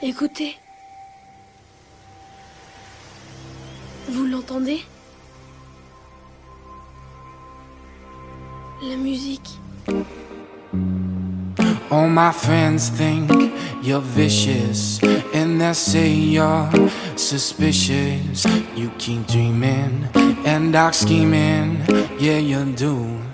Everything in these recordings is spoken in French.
Écoutez. Vous l'entendez? La musique. All my friends think you're vicious, and they say you're suspicious. You keep dreaming and dark scheming, yeah, you do.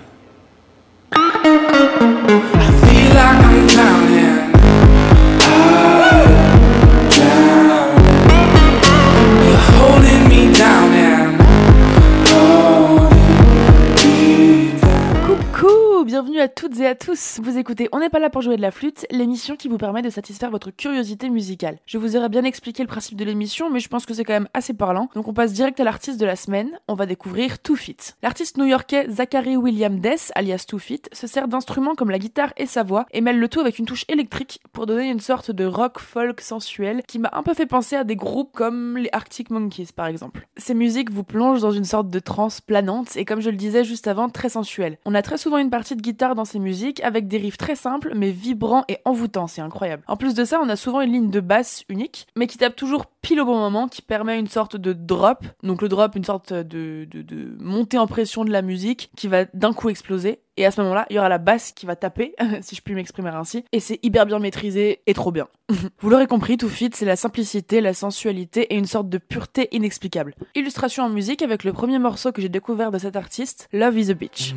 Bienvenue à toutes et à tous. Vous écoutez On n'est pas là pour jouer de la flûte, l'émission qui vous permet de satisfaire votre curiosité musicale. Je vous aurais bien expliqué le principe de l'émission, mais je pense que c'est quand même assez parlant. Donc on passe direct à l'artiste de la semaine. On va découvrir Two Feet. L'artiste new-yorkais Zachary William Dess, alias Two Feet, se sert d'instruments comme la guitare et sa voix et mêle le tout avec une touche électrique pour donner une sorte de rock folk sensuel qui m'a un peu fait penser à des groupes comme les Arctic Monkeys par exemple. Ces musiques vous plongent dans une sorte de transe planante et comme je le disais juste avant, très sensuelle. On a très souvent une partie de guitare dans ces musiques avec des riffs très simples mais vibrants et envoûtants, c'est incroyable. En plus de ça, on a souvent une ligne de basse unique mais qui tape toujours pile au bon moment qui permet une sorte de drop. Donc le drop, une sorte de, de, de montée en pression de la musique qui va d'un coup exploser. Et à ce moment-là, il y aura la basse qui va taper, si je puis m'exprimer ainsi. Et c'est hyper bien maîtrisé et trop bien. Vous l'aurez compris, tout fit, c'est la simplicité, la sensualité et une sorte de pureté inexplicable. Illustration en musique avec le premier morceau que j'ai découvert de cet artiste, Love is a Bitch.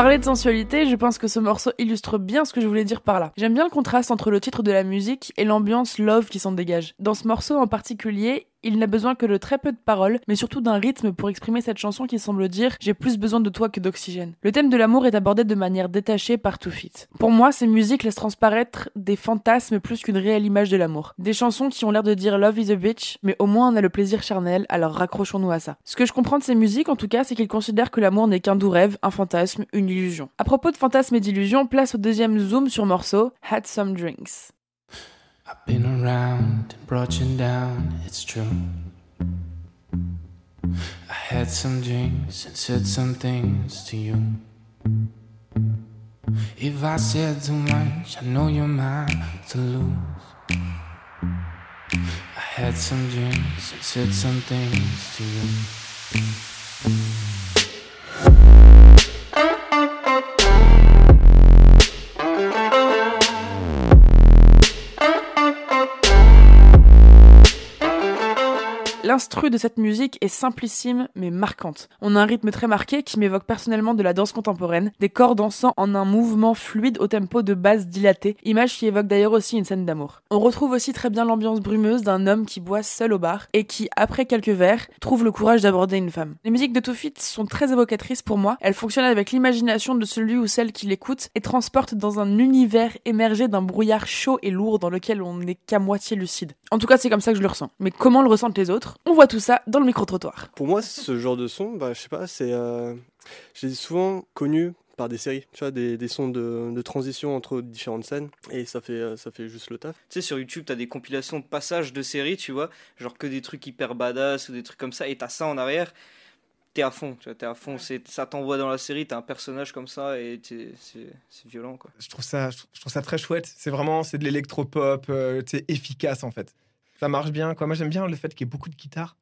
Parler de sensualité, je pense que ce morceau illustre bien ce que je voulais dire par là. J'aime bien le contraste entre le titre de la musique et l'ambiance love qui s'en dégage. Dans ce morceau en particulier, il n'a besoin que de très peu de paroles, mais surtout d'un rythme pour exprimer cette chanson qui semble dire J'ai plus besoin de toi que d'oxygène. Le thème de l'amour est abordé de manière détachée par Feet. Pour moi, ces musiques laissent transparaître des fantasmes plus qu'une réelle image de l'amour. Des chansons qui ont l'air de dire Love is a bitch, mais au moins on a le plaisir charnel, alors raccrochons-nous à ça. Ce que je comprends de ces musiques, en tout cas, c'est qu'ils considèrent que l'amour n'est qu'un doux rêve, un fantasme, une illusion. À propos de fantasmes et d'illusions, place au deuxième zoom sur morceau Had Some Drinks. I've been around and brought you down, it's true. I had some drinks and said some things to you. If I said too much, I know you're mine to lose. I had some drinks and said some things to you. L'instru de cette musique est simplissime mais marquante. On a un rythme très marqué qui m'évoque personnellement de la danse contemporaine, des corps dansant en un mouvement fluide au tempo de base dilaté, image qui évoque d'ailleurs aussi une scène d'amour. On retrouve aussi très bien l'ambiance brumeuse d'un homme qui boit seul au bar et qui, après quelques verres, trouve le courage d'aborder une femme. Les musiques de Two Feet sont très évocatrices pour moi, elles fonctionnent avec l'imagination de celui ou celle qui l'écoute et transportent dans un univers émergé d'un brouillard chaud et lourd dans lequel on n'est qu'à moitié lucide. En tout cas, c'est comme ça que je le ressens. Mais comment le ressentent les autres? On voit tout ça dans le micro-trottoir. Pour moi, ce genre de son, bah, je sais pas, c'est. Euh, je l'ai souvent connu par des séries, tu vois, des, des sons de, de transition entre différentes scènes, et ça fait, euh, ça fait juste le taf. Tu sais, sur YouTube, t'as des compilations de passages de séries, tu vois, genre que des trucs hyper badass ou des trucs comme ça, et t'as ça en arrière, t'es à fond, tu vois, t'es à fond, c'est, ça t'envoie dans la série, t'as un personnage comme ça, et t'es- c'est, c'est violent, quoi. je trouve ça, je trouve ça très chouette. C'est vraiment, c'est de l'électropop, euh, tu sais, efficace en fait. Ça marche bien, quoi. Moi, j'aime bien le fait qu'il y ait beaucoup de guitare.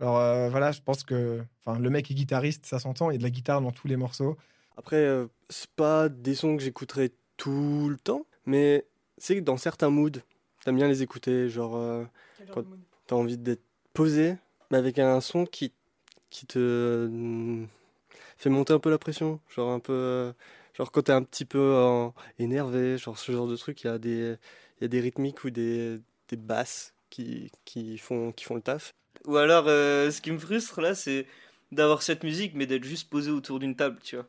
Alors euh, voilà, je pense que, enfin, le mec est guitariste, ça s'entend. Il y a de la guitare dans tous les morceaux. Après, euh, c'est pas des sons que j'écouterai tout le temps, mais c'est que dans certains moods, t'aimes bien les écouter, genre euh, Quand- t'as envie d'être posé, mais avec un son qui, qui te euh, fait monter un peu la pression, genre un peu, genre quand t'es un petit peu euh, énervé, genre ce genre de truc, il y a des, il y a des rythmiques ou des, des basses qui, qui font, qui font le taf. Ou alors, euh, ce qui me frustre là, c'est d'avoir cette musique, mais d'être juste posé autour d'une table, tu vois.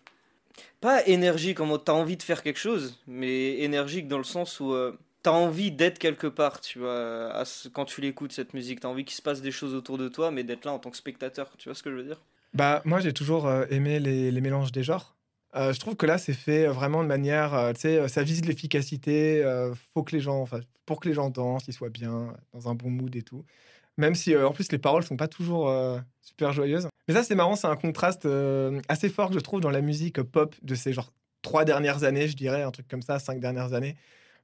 Pas énergique, en mode t'as envie de faire quelque chose, mais énergique dans le sens où euh, t'as envie d'être quelque part, tu vois, à ce- quand tu l'écoutes cette musique. T'as envie qu'il se passe des choses autour de toi, mais d'être là en tant que spectateur, tu vois ce que je veux dire? Bah, moi, j'ai toujours euh, aimé les, les mélanges des genres. Euh, je trouve que là, c'est fait vraiment de manière, euh, tu sais, euh, ça vise l'efficacité. faut que les gens, pour que les gens dansent, ils soient bien, dans un bon mood et tout. Même si, en plus, les paroles sont pas toujours super joyeuses. Mais ça, c'est marrant, c'est un contraste assez fort que je trouve dans la musique pop de ces genre trois dernières années, je dirais, un truc comme ça, cinq dernières années.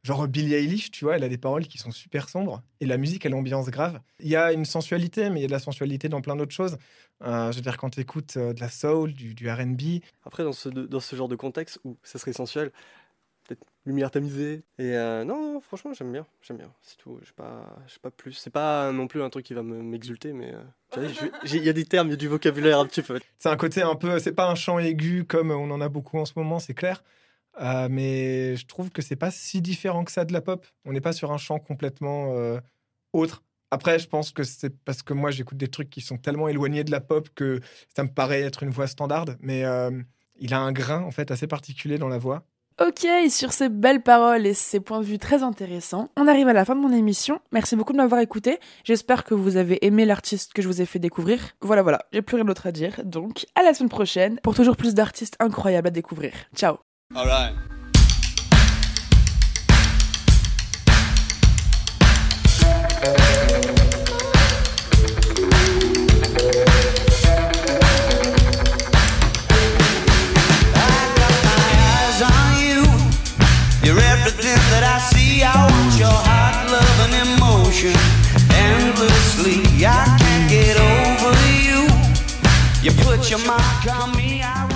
Genre Billie Eilish, tu vois, elle a des paroles qui sont super sombres et la musique, elle ambiance grave. Il y a une sensualité, mais il y a de la sensualité dans plein d'autres choses. Euh, je veux dire, quand tu écoutes de la soul, du, du RB, Après, dans ce, dans ce genre de contexte où ça serait sensuel, peut-être lumière tamisée. Et euh, non, non, franchement, j'aime bien. J'aime bien. C'est tout. Je pas, pas plus. C'est pas non plus un truc qui va me- m'exulter, mais euh, il y a des termes, il y a du vocabulaire un petit peu. c'est un côté un peu. C'est pas un chant aigu comme on en a beaucoup en ce moment, c'est clair. Euh, mais je trouve que c'est pas si différent que ça de la pop. On n'est pas sur un chant complètement euh, autre. Après, je pense que c'est parce que moi, j'écoute des trucs qui sont tellement éloignés de la pop que ça me paraît être une voix standard. Mais euh, il a un grain, en fait, assez particulier dans la voix. Ok, sur ces belles paroles et ces points de vue très intéressants, on arrive à la fin de mon émission. Merci beaucoup de m'avoir écouté. J'espère que vous avez aimé l'artiste que je vous ai fait découvrir. Voilà, voilà, j'ai plus rien d'autre à dire. Donc, à la semaine prochaine pour toujours plus d'artistes incroyables à découvrir. Ciao All right. You're everything that I see. I want your heart, love, and emotion. Endlessly, I can't get over you. You put your mark on me. I